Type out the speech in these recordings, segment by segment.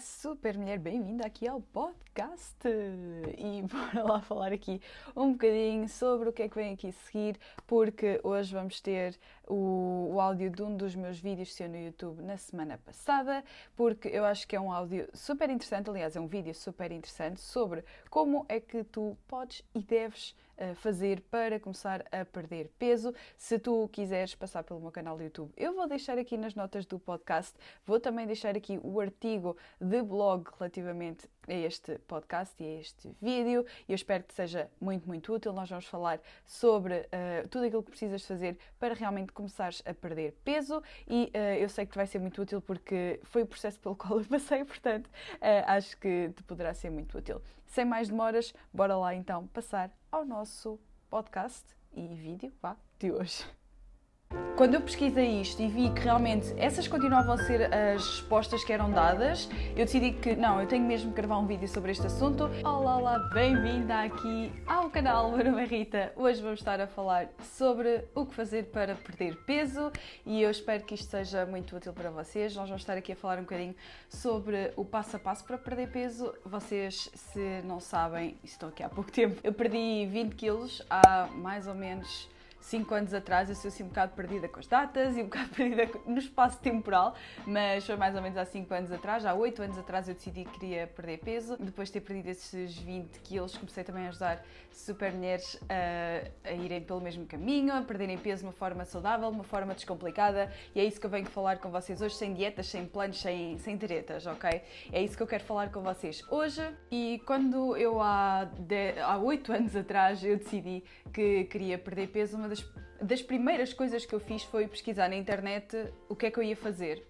Super mulher, bem-vinda aqui ao podcast! E bora lá falar aqui um bocadinho sobre o que é que vem aqui seguir, porque hoje vamos ter o, o áudio de um dos meus vídeos que no YouTube na semana passada, porque eu acho que é um áudio super interessante, aliás, é um vídeo super interessante sobre como é que tu podes e deves fazer para começar a perder peso. Se tu quiseres passar pelo meu canal do YouTube, eu vou deixar aqui nas notas do podcast, vou também deixar aqui o artigo de blog relativamente a este podcast e a este vídeo. Eu espero que seja muito, muito útil. Nós vamos falar sobre uh, tudo aquilo que precisas fazer para realmente começares a perder peso e uh, eu sei que vai ser muito útil porque foi o processo pelo qual eu passei, portanto, uh, acho que te poderá ser muito útil. Sem mais demoras, bora lá então passar ao nosso podcast e vídeo vá, de hoje. Quando eu pesquisei isto e vi que realmente essas continuavam a ser as respostas que eram dadas, eu decidi que não, eu tenho mesmo que gravar um vídeo sobre este assunto. Olá, olá, bem-vinda aqui ao canal, meu nome é Rita. Hoje vamos estar a falar sobre o que fazer para perder peso e eu espero que isto seja muito útil para vocês. Nós vamos estar aqui a falar um bocadinho sobre o passo a passo para perder peso. Vocês, se não sabem, estou aqui há pouco tempo, eu perdi 20 quilos há mais ou menos 5 anos atrás eu sou assim um bocado perdida com as datas e um bocado perdida no espaço temporal, mas foi mais ou menos há 5 anos atrás, há 8 anos atrás eu decidi que queria perder peso. Depois de ter perdido esses 20 quilos, comecei também a ajudar super mulheres a, a irem pelo mesmo caminho, a perderem peso de uma forma saudável, de uma forma descomplicada e é isso que eu venho falar com vocês hoje, sem dietas, sem planos, sem, sem tretas, ok? É isso que eu quero falar com vocês hoje e quando eu há, de, há 8 anos atrás eu decidi que queria perder peso, uma das das primeiras coisas que eu fiz foi pesquisar na internet o que é que eu ia fazer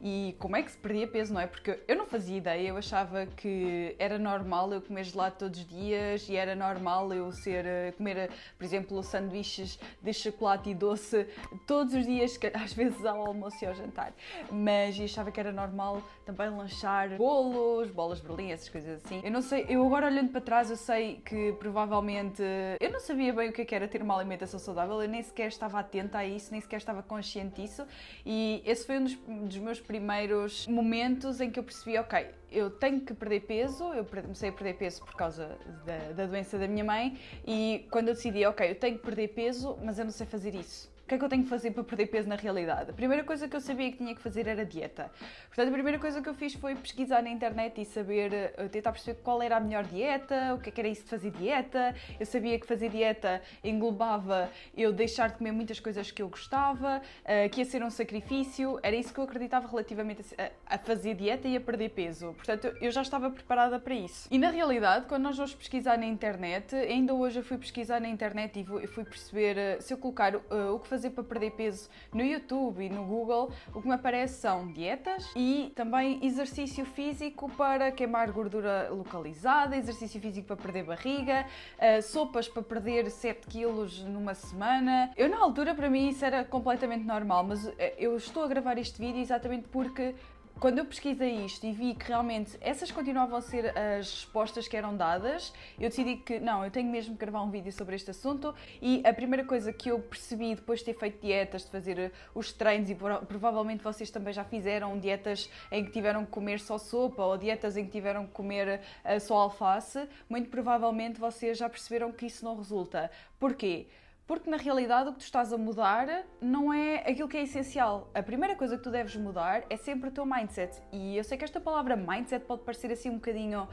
e como é que se perdia peso, não é? Porque eu não fazia ideia, eu achava que era normal eu comer gelado todos os dias e era normal eu ser eh, comer, eh, por exemplo, sanduíches de chocolate e doce todos os dias, às vezes ao almoço e ao jantar. Mas achava que era normal também lanchar bolos, bolas de berlim, essas coisas assim. Eu não sei, eu agora olhando para trás, eu sei que provavelmente eu não sabia bem o que é era ter uma alimentação saudável, eu nem estava atenta a isso, nem sequer estava consciente disso. E esse foi um dos, dos meus primeiros momentos em que eu percebi, ok, eu tenho que perder peso, eu comecei a perder peso por causa da, da doença da minha mãe e quando eu decidi, ok, eu tenho que perder peso, mas eu não sei fazer isso o que é que eu tenho que fazer para perder peso na realidade? A primeira coisa que eu sabia que tinha que fazer era dieta. Portanto, a primeira coisa que eu fiz foi pesquisar na internet e saber, eh, tentar perceber qual era a melhor dieta, o que é que era isso de fazer dieta. Eu sabia que fazer dieta englobava eu deixar de comer muitas coisas que eu gostava, eh, que ia ser um sacrifício. Era isso que eu acreditava relativamente a fazer dieta e a perder peso. Portanto, eu já estava preparada para isso. E na realidade, quando nós vamos pesquisar na internet, ainda hoje eu fui pesquisar na internet e fui perceber eh, se eu colocar o que para perder peso no YouTube e no Google, o que me aparece são dietas e também exercício físico para queimar gordura localizada, exercício físico para perder barriga, uh, sopas para perder 7 quilos numa semana. Eu, na altura, para mim, isso era completamente normal, mas eh, eu estou a gravar este vídeo exatamente porque quando eu pesquisei isto e vi que realmente essas continuavam a ser as respostas que eram dadas, eu decidi que não, eu tenho mesmo que gravar um vídeo sobre este assunto e a primeira coisa que eu percebi depois de ter feito dietas, de fazer os treinos e provavelmente vocês também já fizeram dietas em que tiveram que comer só sopa ou dietas em que tiveram que comer uh, só alface, muito provavelmente vocês já perceberam que isso não resulta. Porquê? Porque na realidade o que tu estás a mudar não é aquilo que é essencial. A primeira coisa que tu deves mudar é sempre o teu mindset. E eu sei que esta palavra mindset pode parecer assim um bocadinho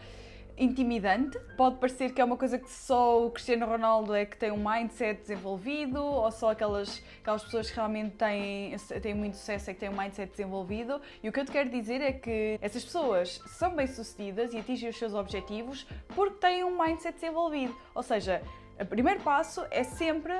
intimidante, pode parecer que é uma coisa que só o Cristiano Ronaldo é que tem um mindset desenvolvido, ou só aquelas, aquelas pessoas que realmente têm, têm muito sucesso é que têm um mindset desenvolvido. E o que eu te quero dizer é que essas pessoas são bem-sucedidas e atingem os seus objetivos porque têm um mindset desenvolvido. Ou seja, o primeiro passo é sempre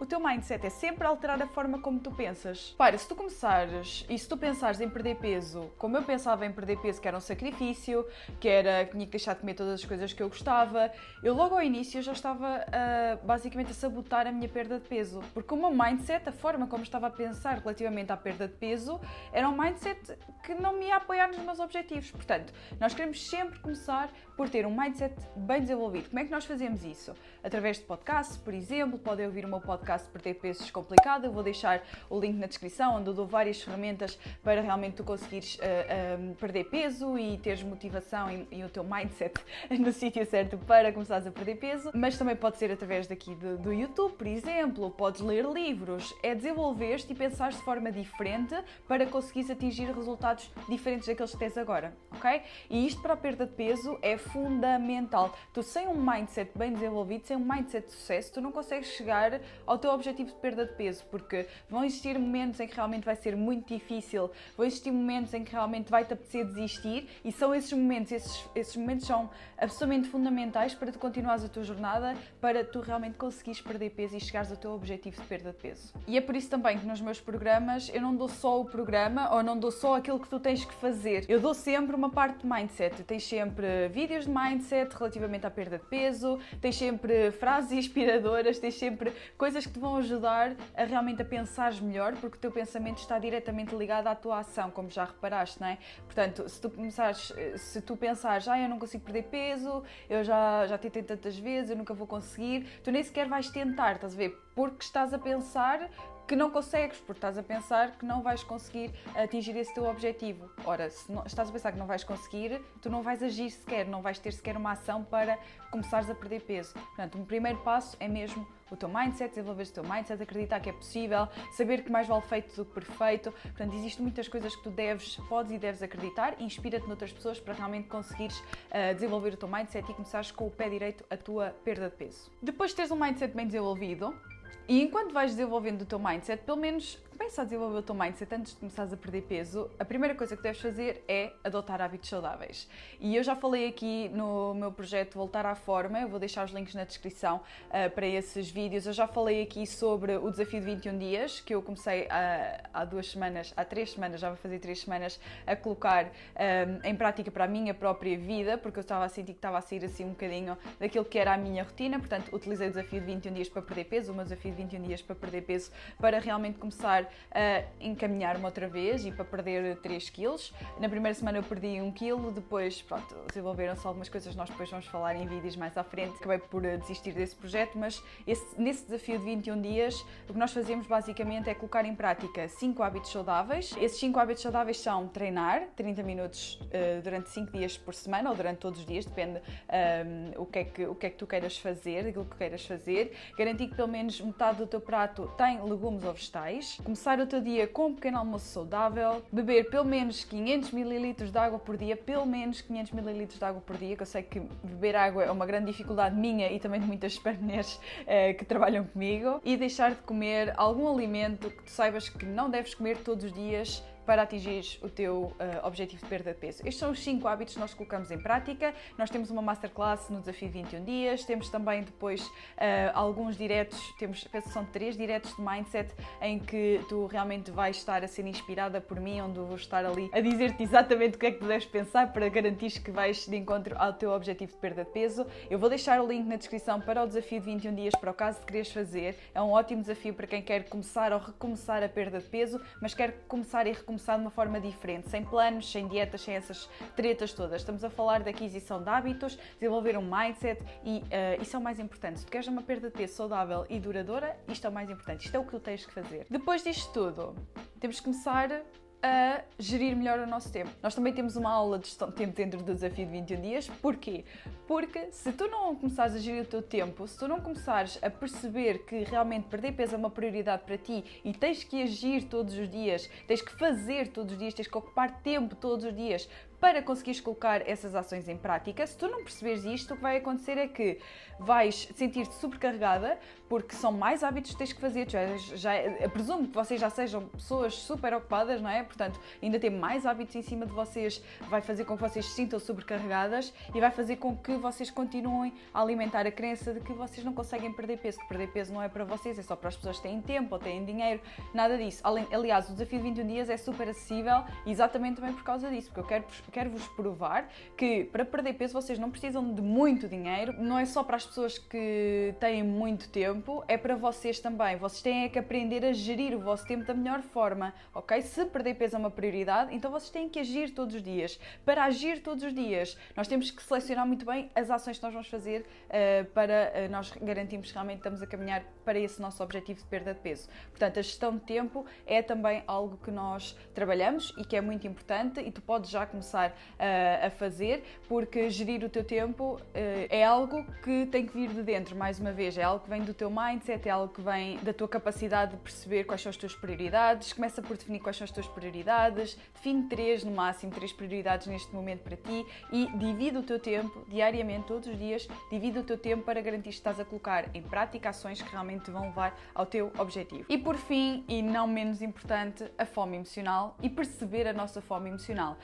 o teu mindset é sempre alterar a forma como tu pensas. Para, se tu começares e se tu pensares em perder peso, como eu pensava em perder peso, que era um sacrifício, que era que tinha que deixar de comer todas as coisas que eu gostava, eu logo ao início já estava basicamente a sabotar a minha perda de peso. Porque o meu mindset, a forma como estava a pensar relativamente à perda de peso, era um mindset que não me ia apoiar nos meus objetivos. Portanto, nós queremos sempre começar por ter um mindset bem desenvolvido. Como é que nós fazemos isso? Através de podcasts, por exemplo, podem ouvir o meu podcast Perder Peso Descomplicado, eu vou deixar o link na descrição, onde eu dou várias ferramentas para realmente tu conseguires uh, perder peso e teres motivação e, e, o teu mindset no sítio certo para começares a perder peso, mas também pode ser através daqui do, do YouTube, por exemplo, podes ler livros, é desenvolver-te e pensar de forma diferente para conseguires atingir resultados diferentes daqueles que tens agora, ok? E isto para a perda de peso é fundamental. Tu sem um mindset bem desenvolvido, sem um mindset de sucesso, tu não consegues chegar ao teu objetivo de perda de peso, porque vão existir momentos em que realmente vai ser muito difícil, vão existir momentos em que realmente vai te apetecer desistir e são esses momentos, esses, esses momentos são absolutamente fundamentais para tu continuares a tua jornada, para tu realmente conseguires perder peso e chegares ao teu objetivo de perda de peso. E é por isso também que nos meus programas eu não dou só o programa ou não dou só aquilo que tu tens que fazer. Eu dou sempre uma parte de mindset. Tens sempre vídeos de mindset relativamente à perda de peso, tens sempre frases inspiradoras, tens sempre coisas que te vão ajudar a realmente a pensares melhor, porque o teu pensamento está diretamente ligado à tua ação, como já reparaste, não é? Portanto, se tu começares, se tu pensares, ah, eu não consigo perder peso, eu já, já tentei tantas vezes, eu nunca vou conseguir, tu nem sequer vais tentar, estás a ver? Porque estás a pensar que não consegues, porque estás a pensar que não vais conseguir atingir esse teu objetivo. Ora, se não, estás a pensar que não vais conseguir, tu não vais agir sequer, não vais ter sequer uma ação para começares a perder peso. Portanto, o primeiro passo é mesmo o teu mindset, desenvolver o teu mindset, acreditar que é possível, saber que mais vale feito do que perfeito. Portanto, existem muitas coisas que tu deves, podes e deves acreditar, inspira-te noutras pessoas para realmente conseguires uh, desenvolver o teu mindset e começares com o pé direito a tua perda de peso. Depois de teres um mindset bem desenvolvido, e enquanto vais desenvolvendo o teu mindset, pelo menos começa a desenvolver o teu mindset antes de começares a perder peso, a primeira coisa que deves fazer é adotar hábitos saudáveis. E eu já falei aqui no meu projeto Voltar à Forma, eu vou deixar os links na descrição uh, para esses vídeos. Eu já falei aqui sobre o desafio de 21 dias, que eu comecei há, há duas semanas, há três semanas, já vou fazer três semanas, a colocar um, ah, em prática para a minha própria vida, porque eu estava a sentir que estava a sair assim um bocadinho daquilo que era a minha rotina. Portanto, utilizei o desafio de 21 dias para perder peso, o meu desafio de 21 dias para perder peso, para realmente começar a encaminhar-me outra vez e para perder 3 quilos. Na primeira semana eu perdi 1 quilo, depois, pronto, desenvolveram-se algumas coisas, nós depois vamos falar em vídeos mais à frente. Acabei por eh, desistir desse projeto, mas esse, nesse desafio de 21 dias, o que nós fazemos basicamente é colocar em prática 5 hábitos saudáveis. Esses 5 hábitos saudáveis são treinar 30 minutos uh, durante 5 dias por semana ou durante todos os dias, depende um, ehm, o, que é que, o que é que tu queiras fazer, aquilo que queiras fazer. Garantir que pelo menos metade do teu prato tem legumes ou vegetais. Começar o teu dia com um pequeno almoço saudável, beber pelo menos 500 ml de água por dia, pelo menos 500 ml de água por dia, que eu sei que beber água é uma grande dificuldade minha e também de muitas mulheres uh, que trabalham comigo, e deixar de comer algum alimento que tu saibas que não deves comer todos os dias para atingir o teu uh, objetivo de perda de peso. Estes são os 5 hábitos que nós colocamos em prática. Nós temos uma masterclass no desafio 21 dias, temos também depois uh, alguns diretos, temos, penso que são 3 diretos de mindset em que tu realmente vais estar a ser inspirada por mim, onde eu vou estar ali a dizer-te exatamente o que é que tu deves pensar para garantir que vais de encontro ao teu objetivo de perda de peso. Eu vou deixar o link na descrição para o desafio de 21 dias, para o caso de quereres fazer. É um ótimo desafio para quem quer começar ou recomeçar a perda de peso, mas quer começar e recomeçar começar de uma forma diferente, sem planos, sem dietas, sem essas tretas todas. Estamos a falar da aquisição de hábitos, desenvolver um mindset e uh, isso é o mais importante. Se tu queres uma perda de peso saudável e duradoura, isto é o mais importante. Isto é o que tu tens que fazer. Depois disto tudo, temos que começar a gerir melhor o nosso tempo. Nós também temos uma aula de gestão de tempo dentro do desafio de 21 dias. Porquê? Porque se tu não começares a gerir o teu tempo, se tu não começares a perceber que realmente perder peso é uma prioridade para ti e tens que agir todos os dias, tens que fazer todos os dias, tens que ocupar tempo todos os dias para conseguires colocar essas ações em prática. Se tu não perceberes isto, o que vai acontecer é que vais sentir-te supercarregada, porque são mais hábitos que tens que fazer. Já, já, presumo que vocês já sejam pessoas super ocupadas, não é? Portanto, ainda ter mais hábitos em cima de vocês vai fazer com que vocês se sintam sobrecarregadas e vai fazer com que vocês continuem a alimentar a crença de que vocês não conseguem perder peso, que perder peso não é para vocês, é só para as pessoas que têm tempo ou têm dinheiro, nada disso. Aliás, o desafio de 21 dias é super acessível exatamente também por causa disso, porque eu quero, quero vos provar que para perder peso vocês não precisam de muito dinheiro, não é só para as pessoas que têm muito tempo, é para vocês também. Vocês têm é que aprender a gerir o vosso tempo da melhor forma, ok? Se perder peso é uma prioridade, então vocês têm que agir todos os dias. Para agir todos os dias, nós temos que selecionar muito bem as ações que nós vamos fazer uh, para uh, nós garantirmos que realmente estamos a caminhar para esse nosso objetivo de perda de peso. Portanto, a gestão de tempo é também algo que nós trabalhamos e que é muito importante e tu podes já começar uh, a fazer, porque gerir o teu tempo é algo que tem que vir de dentro, mais uma vez, é algo que vem do teu mindset, é algo que vem da tua capacidade de perceber quais são as tuas prioridades, começa por definir quais são as tuas prioridades, define três no máximo, três prioridades neste momento para ti e divide o teu tempo diariamente, todos os dias, divide o teu tempo para garantir que estás a colocar em prática ações que realmente te vão levar ao teu objetivo. E por fim, e não menos importante, a fome emocional e perceber a nossa fome emocional.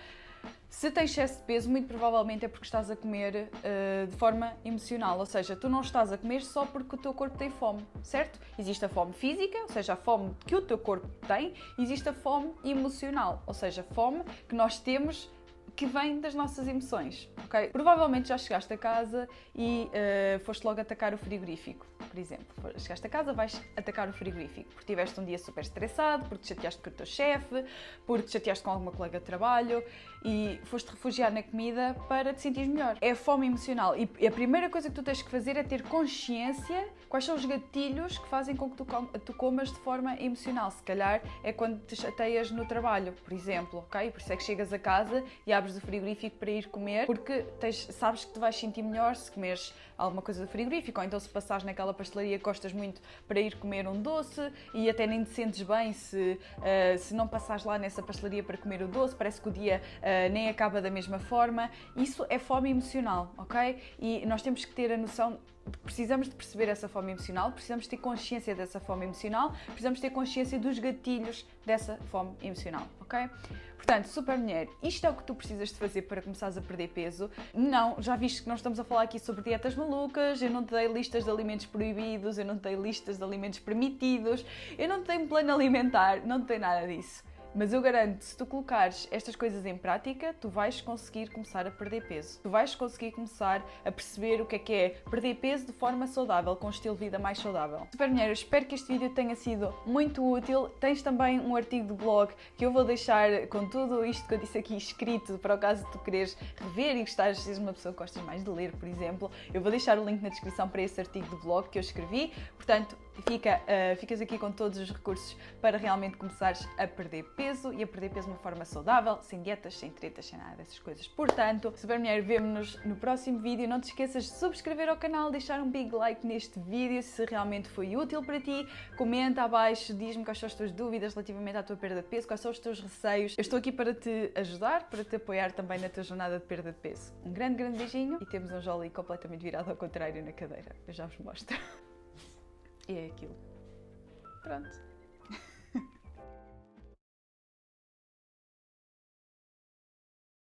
Se tens excesso de peso, muito provavelmente é porque estás a comer uh, de forma emocional, ou seja, tu não estás a comer só porque o teu corpo tem fome, certo? Existe a fome física, ou seja, a fome que o teu corpo tem, existe a fome emocional, ou seja, a fome que nós temos que vem das nossas emoções, ok? Provavelmente já chegaste a casa e uh, foste logo atacar o frigorífico, por exemplo. Chegaste a casa, vais atacar o frigorífico porque tiveste um dia super estressado, porque te chateaste com o teu chefe, porque te chateaste com alguma colega de trabalho e foste refugiar na comida para te sentir melhor. É a fome emocional e a primeira coisa que tu tens que fazer é ter consciência quais são os gatilhos que fazem com que tu, com tu comas de forma emocional. Se calhar é quando te chateias no trabalho, por exemplo, ok? Por isso é que chegas a casa e abres o frigorífico para ir comer, porque tens, sabes que te vais sentir melhor se comeres alguma coisa do frigorífico, ou então se passares naquela pastelaria que gostas muito para ir comer um doce e até nem te sentes bem se, uh, se não passares lá nessa pastelaria para comer o doce, parece que o dia uh, nem acaba da mesma forma. Isso é fome emocional, ok? E nós temos que ter a noção precisamos de perceber essa fome emocional, precisamos ter consciência dessa fome emocional, precisamos ter consciência dos gatilhos dessa fome emocional, ok? Portanto, super mulher, isto é o que tu precisas de fazer para começares a perder peso. Não, já viste que não estamos a falar aqui sobre dietas malucas, eu não te dei listas de alimentos proibidos, eu não te dei listas de alimentos permitidos, eu não te dei um plano alimentar, não te dei nada disso. Mas eu garanto, se tu colocares estas coisas em prática, tu vais conseguir começar a perder peso. Tu vais conseguir começar a perceber o que é que é perder peso de forma saudável, com um estilo de vida mais saudável. Super mulher, eu espero que este vídeo tenha sido muito útil. Tens também um artigo de blog que eu vou deixar com tudo isto que eu disse aqui escrito, para o caso de tu quereres rever e gostares, seres uma pessoa que gostas mais de ler, por exemplo. Eu vou deixar o link na descrição para esse artigo de blog que eu escrevi. Portanto, fica, uh, ficas aqui com todos os recursos para realmente começares a perder peso e a perder peso de uma forma saudável, sem dietas, sem tretas, sem nada dessas coisas. Portanto, Super Mulher, vemo-nos no próximo vídeo. Não te esqueças de subscrever ao canal, deixar um big like neste vídeo se realmente foi útil para ti. Comenta abaixo, diz-me quais são as tuas dúvidas relativamente à tua perda de peso, quais são os teus receios. Eu estou aqui para te ajudar, para te apoiar também na tua jornada de perda de peso. Um grande, grande beijinho e temos um jolly completamente virado ao contrário na cadeira. Eu já vos mostro. E é aquilo. Pronto.